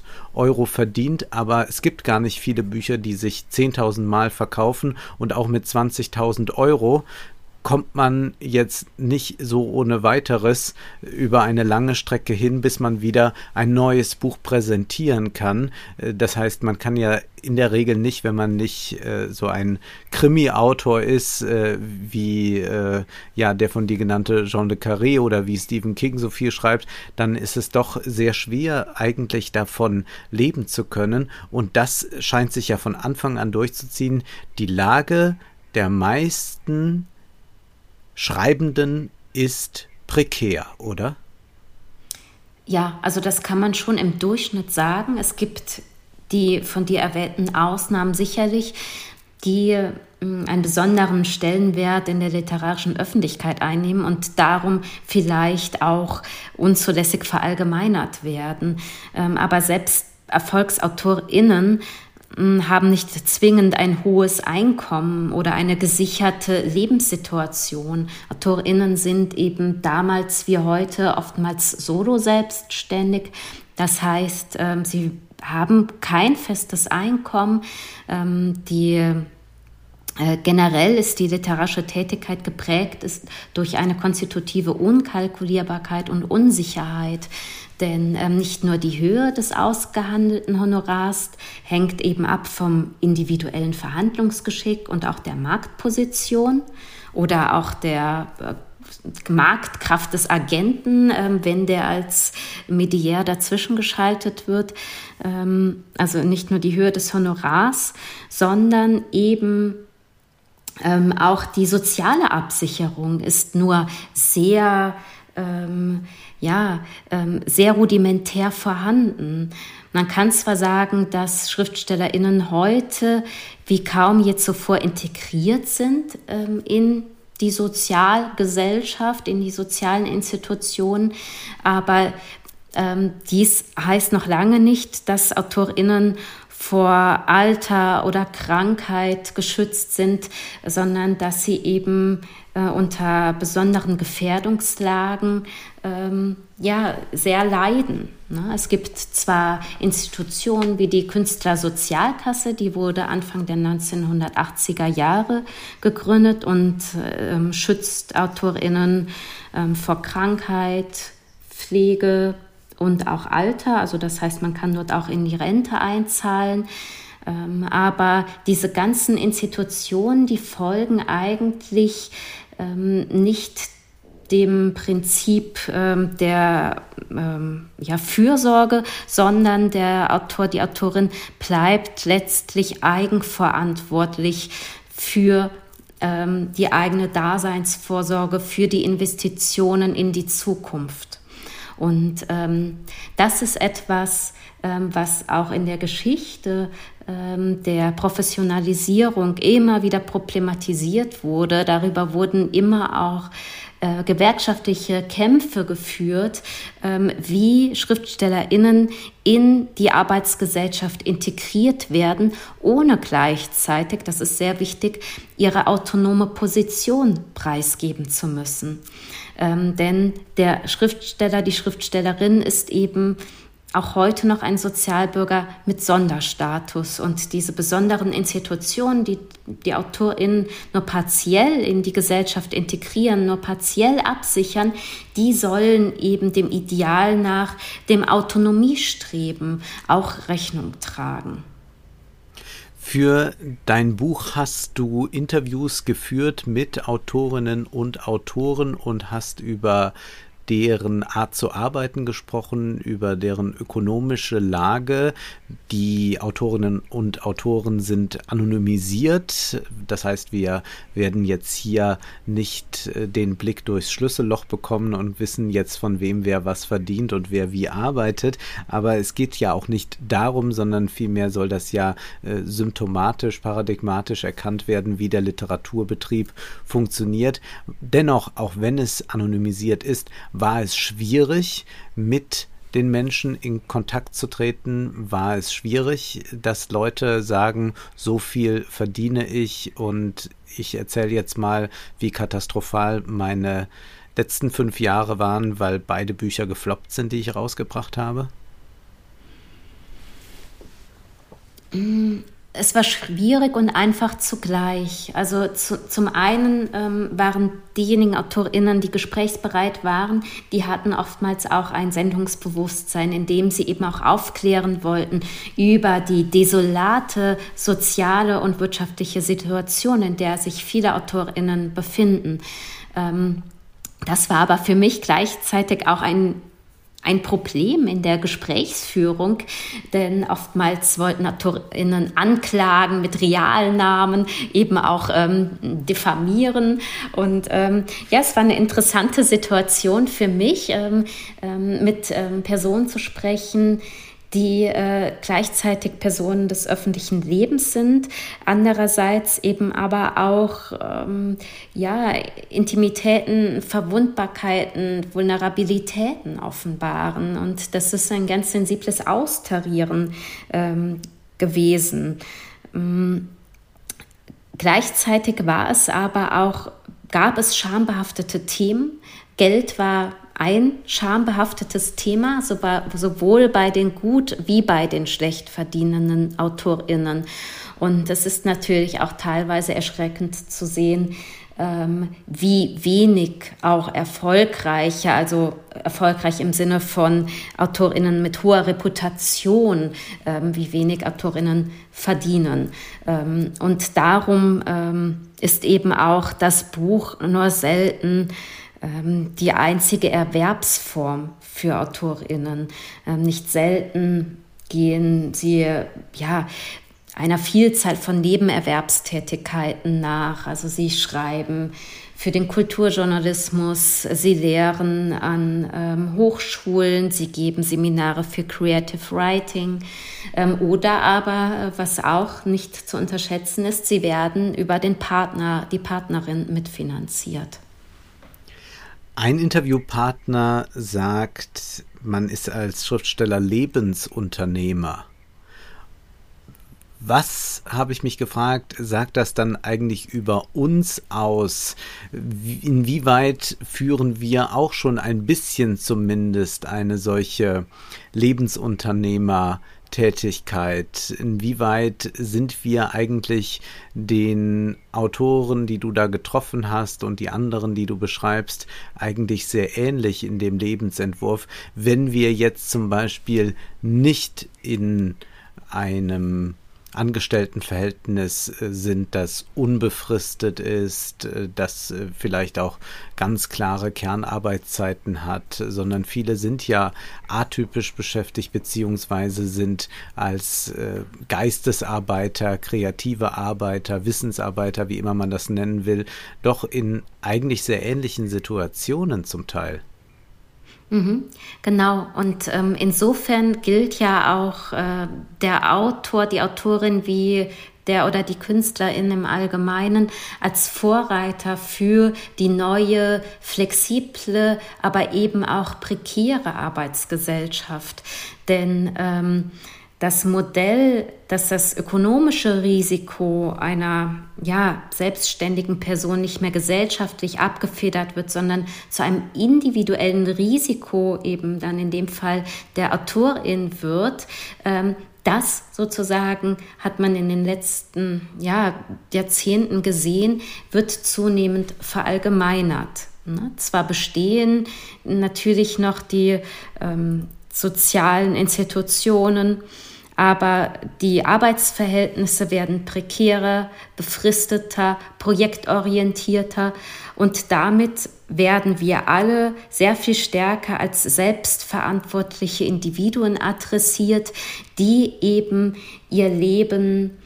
verdient, aber es gibt gar nicht viele Bücher, die sich 10.000 Mal verkaufen und auch mit 20.000 Euro kommt man jetzt nicht so ohne weiteres über eine lange Strecke hin, bis man wieder ein neues Buch präsentieren kann. Äh, das heißt, man kann ja in der Regel nicht, wenn man nicht äh, so ein Krimi-Autor ist, äh, wie äh, ja der von dir genannte Jean le Carré oder wie Stephen King so viel schreibt, dann ist es doch sehr schwer, eigentlich davon leben zu können. Und das scheint sich ja von Anfang an durchzuziehen. Die Lage der meisten Schreibenden ist prekär, oder? Ja, also das kann man schon im Durchschnitt sagen. Es gibt die von dir erwähnten Ausnahmen sicherlich, die hm, einen besonderen Stellenwert in der literarischen Öffentlichkeit einnehmen und darum vielleicht auch unzulässig verallgemeinert werden. Ähm, aber selbst ErfolgsautorInnen haben nicht zwingend ein hohes Einkommen oder eine gesicherte Lebenssituation. AutorInnen sind eben damals wie heute oftmals solo selbstständig. Das heißt, ähm, sie haben kein festes Einkommen. Ähm, die Generell ist die literarische Tätigkeit geprägt ist durch eine konstitutive Unkalkulierbarkeit und Unsicherheit. Denn ähm, nicht nur die Höhe des ausgehandelten Honorars hängt eben ab vom individuellen Verhandlungsgeschick und auch der Marktposition oder auch der äh, Marktkraft des Agenten, ähm, wenn der als Mediär dazwischen geschaltet wird. Ähm, also nicht nur die Höhe des Honorars, sondern eben ähm, auch die soziale Absicherung ist nur sehr ähm, ja, ähm, sehr rudimentär vorhanden. Man kann zwar sagen, dass SchriftstellerInnen heute wie kaum je zuvor integriert sind ähm, in die Sozialgesellschaft, in die sozialen Institutionen, aber ähm, dies heißt noch lange nicht, dass AutorInnen vor Alter oder Krankheit geschützt sind, sondern dass sie eben äh, unter besonderen Gefährdungslagen ähm, ja, sehr leiden. Ne? Es gibt zwar Institutionen wie die Künstlersozialkasse, die wurde Anfang der 1980er Jahre gegründet und ähm, schützt AutorInnen ähm, vor Krankheit, Pflege, und auch Alter. Also das heißt, man kann dort auch in die Rente einzahlen. Ähm, aber diese ganzen Institutionen, die folgen eigentlich ähm, nicht dem Prinzip ähm, der ähm, ja, Fürsorge, sondern der Autor, die Autorin bleibt letztlich eigenverantwortlich für ähm, die eigene Daseinsvorsorge, für die Investitionen in die Zukunft. Und ähm, das ist etwas, ähm, was auch in der Geschichte ähm, der Professionalisierung immer wieder problematisiert wurde. Darüber wurden immer auch äh, gewerkschaftliche Kämpfe geführt, ähm, wie SchriftstellerInnen in die Arbeitsgesellschaft integriert werden, ohne gleichzeitig, das ist sehr wichtig, ihre autonome Position preisgeben zu müssen. Ähm, denn der Schriftsteller, die Schriftstellerin ist eben auch heute noch ein Sozialbürger mit Sonderstatus. Und diese besonderen Institutionen, die die AutorInnen nur partiell in die Gesellschaft integrieren, nur partiell absichern, die sollen eben dem Ideal nach, dem Autonomiestreben auch Rechnung tragen. Für dein Buch hast du Interviews geführt mit Autorinnen und Autoren und hast über deren Art zu arbeiten gesprochen, über deren ökonomische Lage. Die Autorinnen und Autoren sind anonymisiert. Das heißt, wir werden jetzt hier nicht äh, den Blick durchs Schlüsselloch bekommen und wissen jetzt, von wem wer was verdient und wer wie arbeitet. Aber es geht ja auch nicht darum, sondern vielmehr soll das ja äh, symptomatisch, paradigmatisch erkannt werden, wie der Literaturbetrieb funktioniert. Dennoch, auch wenn es anonymisiert ist, war es schwierig, mit den Menschen in Kontakt zu treten? War es schwierig, dass Leute sagen, so viel verdiene ich und ich erzähle jetzt mal, wie katastrophal meine letzten fünf Jahre waren, weil beide Bücher gefloppt sind, die ich rausgebracht habe? Es war schwierig und einfach zugleich. Also zu, zum einen ähm, waren diejenigen AutorInnen, die gesprächsbereit waren, die hatten oftmals auch ein Sendungsbewusstsein, in dem sie eben auch aufklären wollten über die desolate soziale und wirtschaftliche Situation, in der sich viele AutorInnen befinden. Ähm, das war aber für mich gleichzeitig auch ein ein Problem in der Gesprächsführung, denn oftmals wollten AutorInnen Anklagen mit Realnamen eben auch ähm, diffamieren. Und ähm, ja, es war eine interessante Situation für mich, ähm, ähm mit ähm, Personen zu sprechen, die äh, gleichzeitig Personen des öffentlichen Lebens sind, andererseits eben aber auch ähm, ja, Intimitäten, Verwundbarkeiten, Vulnerabilitäten offenbaren. Und das ist ein ganz sensibles Austarieren ähm, gewesen. Ähm, gleichzeitig war es aber auch, gab es schambehaftete Themen. Geld war ein schambehaftetes Thema, sowohl bei den gut wie bei den schlecht verdienenden AutorInnen. Und es ist natürlich auch teilweise erschreckend zu sehen, ähm, wie wenig auch erfolgreiche, also erfolgreich im Sinne von AutorInnen mit hoher Reputation, ähm, wie wenig AutorInnen verdienen. Ähm, und darum ist eben auch das Buch nur selten die einzige Erwerbsform für AutorInnen. Ähm, nicht selten gehen sie ja einer Vielzahl von Nebenerwerbstätigkeiten nach. Also sie schreiben für den Kulturjournalismus, sie lehren an ähm, Hochschulen, sie geben Seminare für Creative Writing ähm, oder aber, was auch nicht zu unterschätzen ist, sie werden über den Partner, die Partnerin mitfinanziert. Ein Interviewpartner sagt, man ist als Schriftsteller Lebensunternehmer. Was, habe ich mich gefragt, sagt das dann eigentlich über uns aus? Inwieweit führen wir auch schon ein bisschen zumindest eine solche Lebensunternehmer Tätigkeit? Inwieweit sind wir eigentlich den Autoren, die du da getroffen hast und die anderen, die du beschreibst, eigentlich sehr ähnlich in dem Lebensentwurf, wenn wir jetzt zum Beispiel nicht in einem Angestelltenverhältnis äh, sind, das unbefristet ist, äh, das äh, vielleicht auch ganz klare Kernarbeitszeiten hat, sondern viele sind ja atypisch beschäftigt beziehungsweise sind als Geistesarbeiter, kreative Arbeiter, Wissensarbeiter, wie immer man das nennen will, doch in eigentlich sehr ähnlichen Situationen zum Teil. Mhm, genau, und ähm, insofern gilt ja auch äh, der Autor, die Autorin wie der oder die Künstlerin im Allgemeinen als Vorreiter für die neue, flexible, aber eben auch prekäre Arbeitsgesellschaft. Denn ähm, das Modell, dass das ökonomische Risiko einer ja, selbstständigen Person nicht mehr gesellschaftlich abgefedert wird, sondern zu einem individuellen Risiko eben dann in dem Fall der Autorin wird, ähm, das sozusagen hat man in den letzten ja, Jahrzehnten gesehen, wird zunehmend verallgemeinert. Ne? Zwar bestehen natürlich noch die ähm, sozialen Institutionen, aber die Arbeitsverhältnisse werden prekärer, befristeter, projektorientierter und damit werden wir alle sehr viel stärker als selbstverantwortliche Individuen adressiert, die eben ihr Leben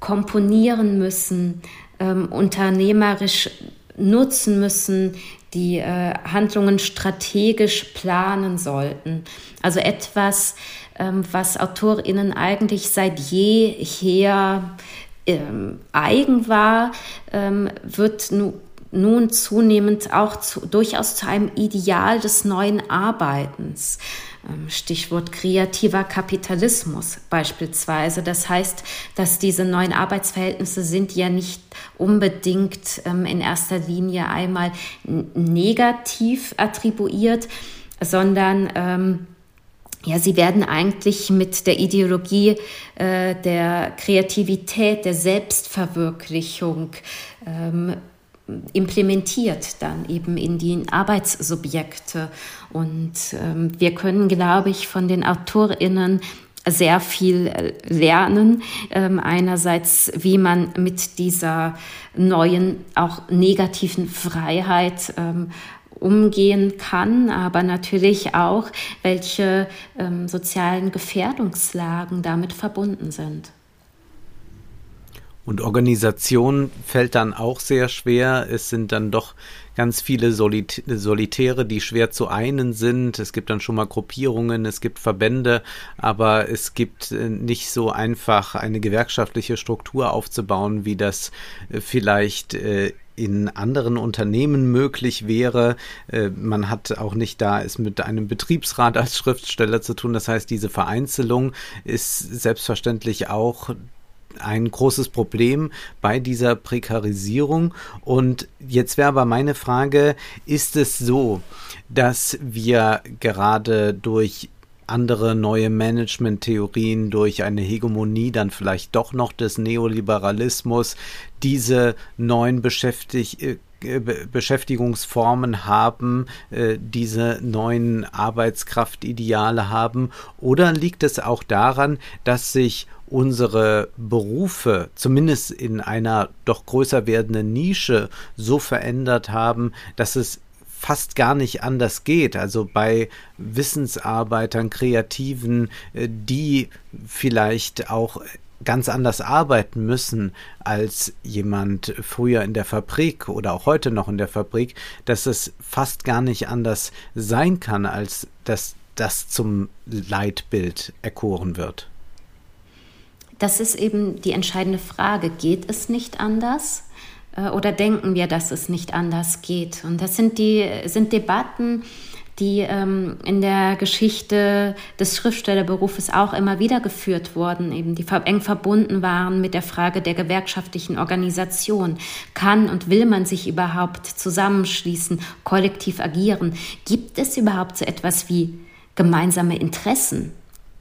komponieren müssen, ähm, unternehmerisch nutzen müssen, die äh, Handlungen strategisch planen sollten. Also etwas, was AutorInnen eigentlich seit jeher ähm, eigen war, ähm, wird nu nun zunehmend auch zu, durchaus zu einem Ideal des neuen Arbeitens. Ähm, Stichwort kreativer Kapitalismus beispielsweise. Das heißt, dass diese neuen Arbeitsverhältnisse sind ja nicht unbedingt ähm, in erster Linie einmal negativ attribuiert, sondern ähm, ja, sie werden eigentlich mit der Ideologie äh, der Kreativität, der Selbstverwirklichung ähm, implementiert dann eben in die Arbeitssubjekte. Und ähm, wir können, glaube ich, von den AutorInnen sehr viel äh, lernen. Ähm, einerseits, wie man mit dieser neuen, auch negativen Freiheit ähm, umgehen kann, aber natürlich auch, welche ähm, sozialen Gefährdungslagen damit verbunden sind. Und Organisation fällt dann auch sehr schwer. Es sind dann doch ganz viele Solit Solitäre, die schwer zu einen sind. Es gibt dann schon mal Gruppierungen, es gibt Verbände, aber es gibt äh, nicht so einfach eine gewerkschaftliche Struktur aufzubauen, wie das äh, vielleicht äh, in anderen Unternehmen möglich wäre. Man hat auch nicht da es mit einem Betriebsrat als Schriftsteller zu tun. Das heißt, diese Vereinzelung ist selbstverständlich auch ein großes Problem bei dieser Prekarisierung. Und jetzt wäre aber meine Frage, ist es so, dass wir gerade durch andere neue Management-Theorien durch eine Hegemonie dann vielleicht doch noch des Neoliberalismus diese neuen Beschäftig äh, Beschäftigungsformen haben, äh, diese neuen Arbeitskraftideale haben? Oder liegt es auch daran, dass sich unsere Berufe zumindest in einer doch größer werdenden Nische so verändert haben, dass es fast gar nicht anders geht. Also bei Wissensarbeitern, Kreativen, äh, die vielleicht auch ganz anders arbeiten müssen als jemand früher in der Fabrik oder auch heute noch in der Fabrik, dass es fast gar nicht anders sein kann, als dass das zum Leitbild erkoren wird das ist eben die entscheidende Frage. Geht es nicht anders? Äh, oder denken wir, dass es nicht anders geht? Und das sind die sind Debatten, die ähm, in der Geschichte des Schriftstellerberufes auch immer wieder geführt wurden, eben die eng verbunden waren mit der Frage der gewerkschaftlichen Organisation. Kann und will man sich überhaupt zusammenschließen, kollektiv agieren? Gibt es überhaupt so etwas wie gemeinsame Interessen?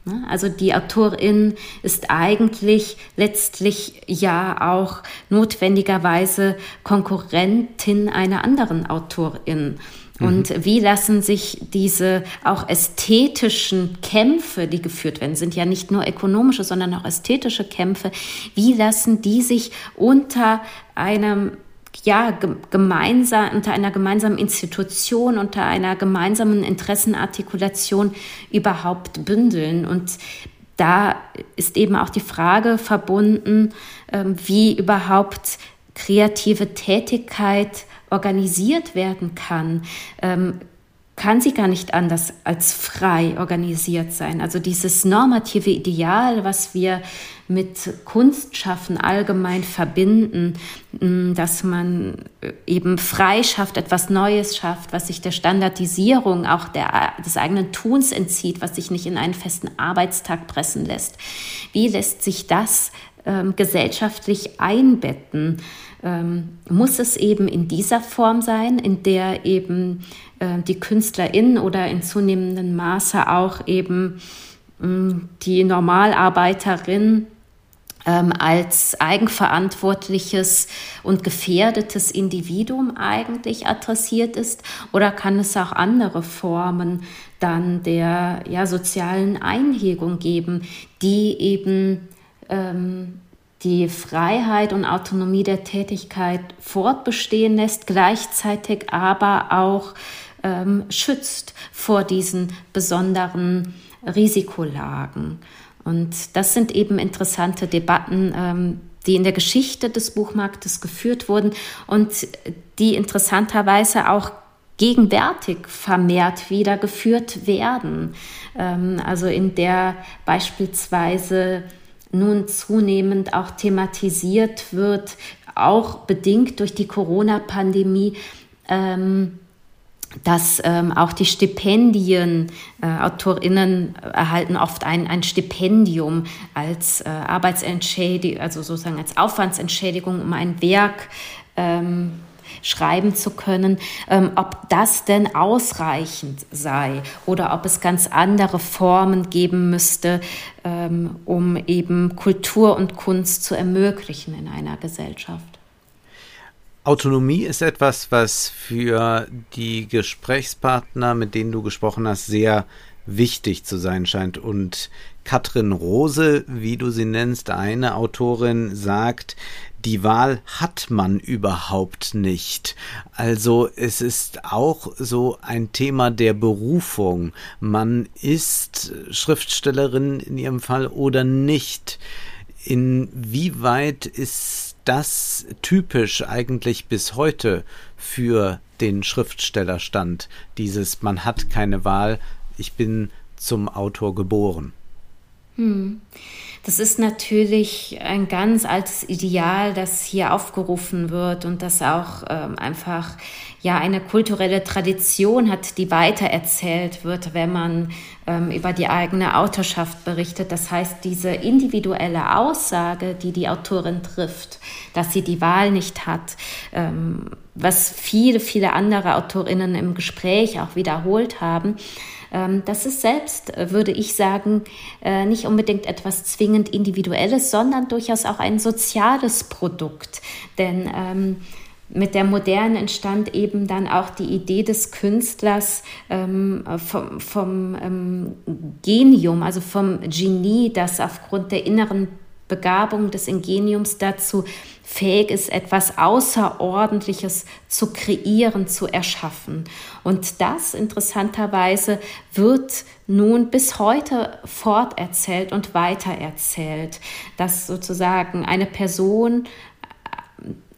Ne? Also die Autorin ist eigentlich letztlich ja auch notwendigerweise Konkurrentin einer anderen Autorin. Mhm. Und mhm. wie lassen sich diese auch ästhetischen Kämpfe, die geführt werden, sind ja nicht nur ökonomische, sondern auch ästhetische Kämpfe, wie lassen die sich unter einem ja, gemeinsam, unter einer gemeinsamen Institution, unter einer gemeinsamen Interessenartikulation überhaupt bündeln. Und da ist eben auch die Frage verbunden, ähm, wie überhaupt kreative Tätigkeit organisiert werden kann. Kann sie gar nicht anders als frei organisiert sein. Also dieses normative Ideal, was wir mit Kunstschaffen allgemein verbinden, mm, dass man eben frei schafft, etwas Neues schafft, was sich der Standardisierung auch der, des eigenen Tuns entzieht, was sich nicht in einen festen Arbeitstag pressen lässt. Wie lässt sich das ähm, gesellschaftlich einbetten? Ähm, muss es eben in dieser Form sein, in der eben äh, die KünstlerInnen oder in zunehmendem Maße auch eben mm, die Normalarbeiterin ähm, als eigenverantwortliches und gefährdetes Individuum eigentlich adressiert ist? Oder kann es auch andere Formen dann der ja, sozialen Einhegung geben, die eben ähm, die Freiheit und Autonomie der Tätigkeit fortbestehen lässt, gleichzeitig aber auch ähm, schützt vor diesen besonderen Risikolagen. Und das sind eben interessante Debatten, ähm, die in der Geschichte des Buchmarktes geführt wurden und die interessanterweise auch gegenwärtig vermehrt wieder geführt werden. Ähm, also in der beispielsweise nun zunehmend auch thematisiert wird, auch bedingt durch die Corona-Pandemie, ähm, dass ähm, auch die Stipendien, äh, AutorInnen erhalten oft ein, ein Stipendium als äh, Arbeitsentschädigung, also sozusagen als Aufwandsentschädigung, um ein Werk ähm, schreiben zu können, ähm, ob das denn ausreichend sei oder ob es ganz andere Formen geben müsste, ähm, um eben Kultur und Kunst zu ermöglichen in einer Gesellschaft. Autonomie ist etwas, was für die Gesprächspartner, mit denen du gesprochen hast, sehr wichtig zu sein scheint. Und Katrin Rose, wie du sie nennst, eine Autorin, sagt, die Wahl hat man überhaupt nicht. Also es ist auch so ein Thema der Berufung. Man ist Schriftstellerin in ihrem Fall oder nicht Inwieweit ist das typisch eigentlich bis heute für den Schriftstellerstand? Dieses man hat keine Wahl, ich bin zum Autor geboren. Hm. Das ist natürlich ein ganz altes Ideal, das hier aufgerufen wird und das auch ähm, einfach ja eine kulturelle Tradition hat, die weitererzählt wird, wenn man ähm, über die eigene Autorschaft berichtet. Das heißt, diese individuelle Aussage, die die Autorin trifft, dass sie die Wahl nicht hat, ähm, was viele, viele andere Autorinnen im Gespräch auch wiederholt haben, das ist selbst, äh, würde ich sagen, äh, nicht unbedingt etwas zwingend Individuelles, sondern durchaus auch ein soziales Produkt. Denn ähm, mit der Moderne entstand eben dann auch die Idee des Künstlers ähm, vom, vom ähm, Genium, also vom Genie, das aufgrund der inneren Begabung des Ingeniums dazu fähig ist, etwas Außerordentliches zu kreieren, zu erschaffen. Und das interessanterweise wird nun bis heute forterzählt und weitererzählt, dass sozusagen eine Person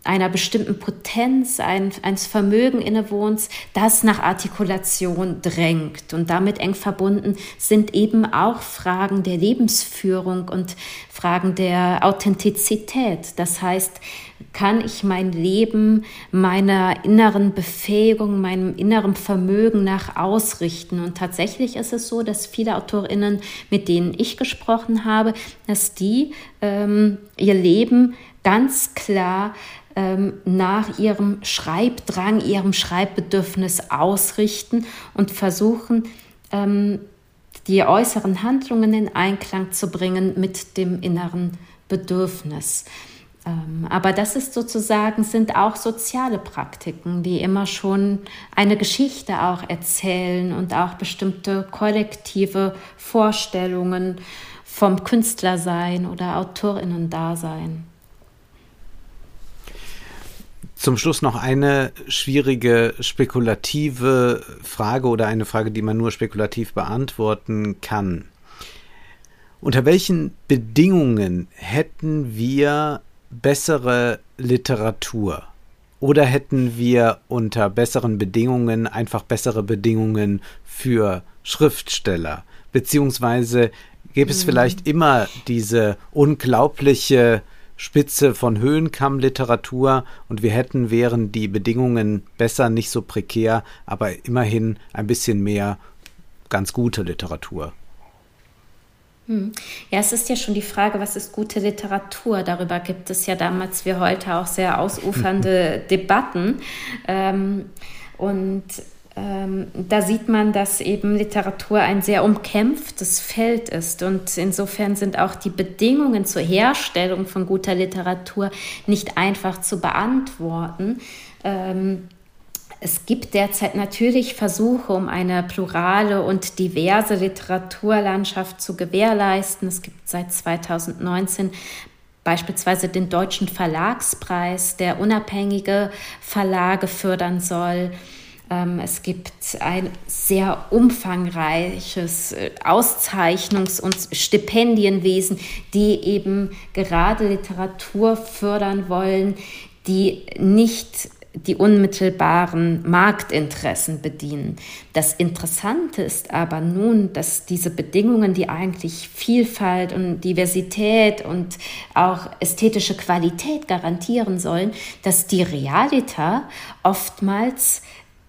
einer bestimmten Potenz, ein, eines Vermögen innewohnt, das nach Artikulation drängt. Und damit eng verbunden sind eben auch Fragen der Lebensführung und Fragen der Authentizität. Das heißt, kann ich mein Leben meiner inneren Befähigung, meinem inneren Vermögen nach ausrichten. Und tatsächlich ist es so, dass viele Autorinnen, mit denen ich gesprochen habe, dass die ähm, ihr Leben ganz klar nach ihrem Schreibdrang, ihrem Schreibbedürfnis ausrichten und versuchen, ähm, die äußeren Handlungen in Einklang zu bringen mit dem inneren Bedürfnis. Ähm, aber das ist sozusagen, sind auch soziale Praktiken, die immer schon eine Geschichte auch erzählen und auch bestimmte kollektive Vorstellungen vom Künstlersein oder Autorinnen-Dasein. Zum Schluss noch eine schwierige spekulative Frage oder eine Frage, die man nur spekulativ beantworten kann. Unter welchen Bedingungen hätten wir bessere Literatur? Oder hätten wir unter besseren Bedingungen einfach bessere Bedingungen für Schriftsteller? Beziehungsweise gäbe es mhm. vielleicht immer diese unglaubliche Spitze von Höhenkammliteratur und wir hätten, wären die Bedingungen besser, nicht so prekär, aber immerhin ein bisschen mehr ganz gute Literatur. Hm. Ja, es ist ja schon die Frage, was ist gute Literatur? Darüber gibt es ja damals wie heute auch sehr ausufernde Debatten. Ähm, und ähm, da sieht man, dass eben Literatur ein sehr umkämpftes Feld ist. Und insofern sind auch die Bedingungen zur Herstellung von guter Literatur nicht einfach zu beantworten. Ähm, es gibt derzeit natürlich Versuche, um eine plurale und diverse Literaturlandschaft zu gewährleisten. Es gibt seit 2019 beispielsweise den Deutschen Verlagspreis, der unabhängige Verlage fördern soll. Ähm, es gibt ein sehr umfangreiches äh, Auszeichnungs- und Stipendienwesen, die eben gerade Literatur fördern wollen, die nicht die unmittelbaren Marktinteressen bedienen. Das Interessante ist aber nun, dass diese Bedingungen, die eigentlich Vielfalt und Diversität und auch ästhetische Qualität garantieren sollen, dass die Realita oftmals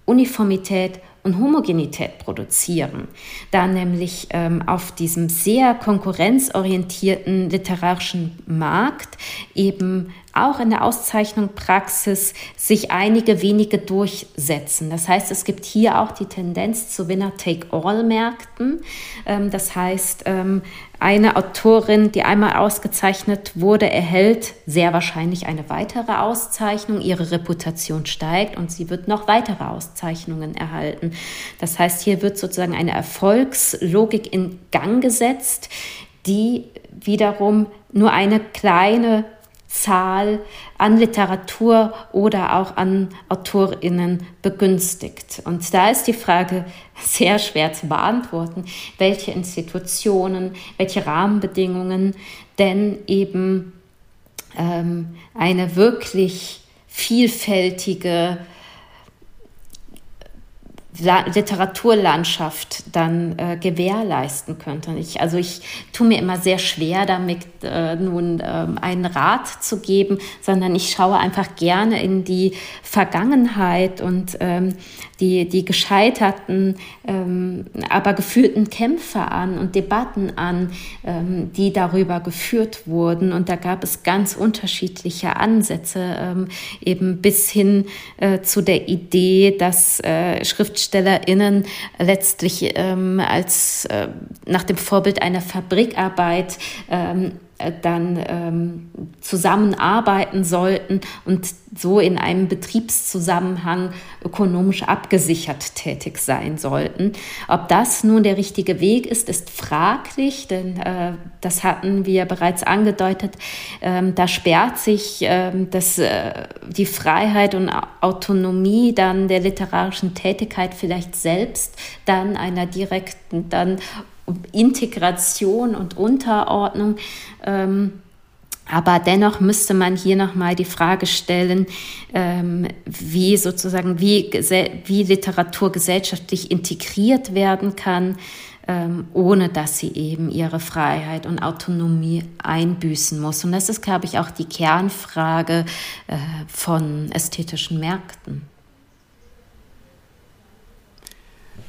Uniformität und Homogenität produzieren, da nämlich ähm, auf diesem sehr konkurrenzorientierten literarischen Markt eben auch in der Auszeichnung Praxis sich einige wenige durchsetzen. Das heißt, es gibt hier auch die Tendenz zu Winner-Take-All-Märkten. Ähm, das heißt, ähm, eine Autorin, die einmal ausgezeichnet wurde, erhält sehr wahrscheinlich eine weitere Auszeichnung. Ihre Reputation steigt und sie wird noch weitere Auszeichnungen erhalten. Das heißt, hier wird sozusagen eine Erfolgslogik in Gang gesetzt, die wiederum nur eine kleine Zahl an Literatur oder auch an Autorinnen begünstigt. Und da ist die Frage sehr schwer zu beantworten, welche Institutionen, welche Rahmenbedingungen denn eben ähm, eine wirklich vielfältige Literaturlandschaft dann äh, gewährleisten könnte. Ich, also ich tue mir immer sehr schwer damit, äh, nun ähm, einen Rat zu geben, sondern ich schaue einfach gerne in die Vergangenheit und ähm, die, die gescheiterten, ähm, aber geführten Kämpfe an und Debatten an, ähm, die darüber geführt wurden. Und da gab es ganz unterschiedliche Ansätze, ähm, eben bis hin äh, zu der Idee, dass äh, SchriftstellerInnen letztlich ähm, als äh, nach dem Vorbild einer Fabrikarbeit ähm, äh, dann ähm, zusammenarbeiten sollten und so in einem Betriebszusammenhang ökonomisch abgesichert tätig sein sollten. Ob das nun der richtige Weg ist, ist fraglich, denn äh, das hatten wir bereits angedeutet. Ähm, da sperrt sich ähm, das, äh, die Freiheit und Autonomie dann der literarischen Tätigkeit vielleicht selbst dann einer direkten dann Integration und Unterordnung. Ähm, aber dennoch müsste man hier nochmal die Frage stellen, ähm, wie sozusagen, wie, wie Literatur gesellschaftlich integriert werden kann, ähm, ohne dass sie eben ihre Freiheit und Autonomie einbüßen muss. Und das ist, glaube ich, auch die Kernfrage äh, von ästhetischen Märkten.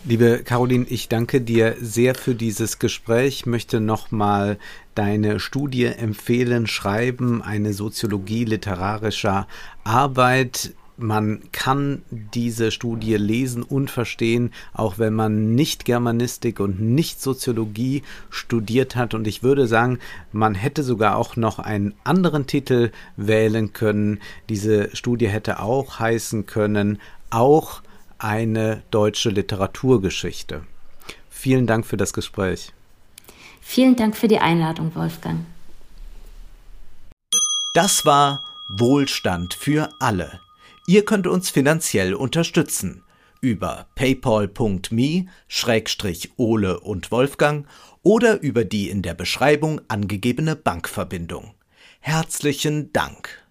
Liebe Caroline, ich danke dir sehr für dieses Gespräch. Möchte nochmal deine Studie empfehlen, schreiben, eine Soziologie literarischer Arbeit. Man kann diese Studie lesen und verstehen, auch wenn man nicht Germanistik und nicht Soziologie studiert hat. Und ich würde sagen, man hätte sogar auch noch einen anderen Titel wählen können. Diese Studie hätte auch heißen können, auch eine deutsche Literaturgeschichte. Vielen Dank für das Gespräch. Vielen Dank für die Einladung, Wolfgang. Das war Wohlstand für alle. Ihr könnt uns finanziell unterstützen über paypal.me-ole und Wolfgang oder über die in der Beschreibung angegebene Bankverbindung. Herzlichen Dank.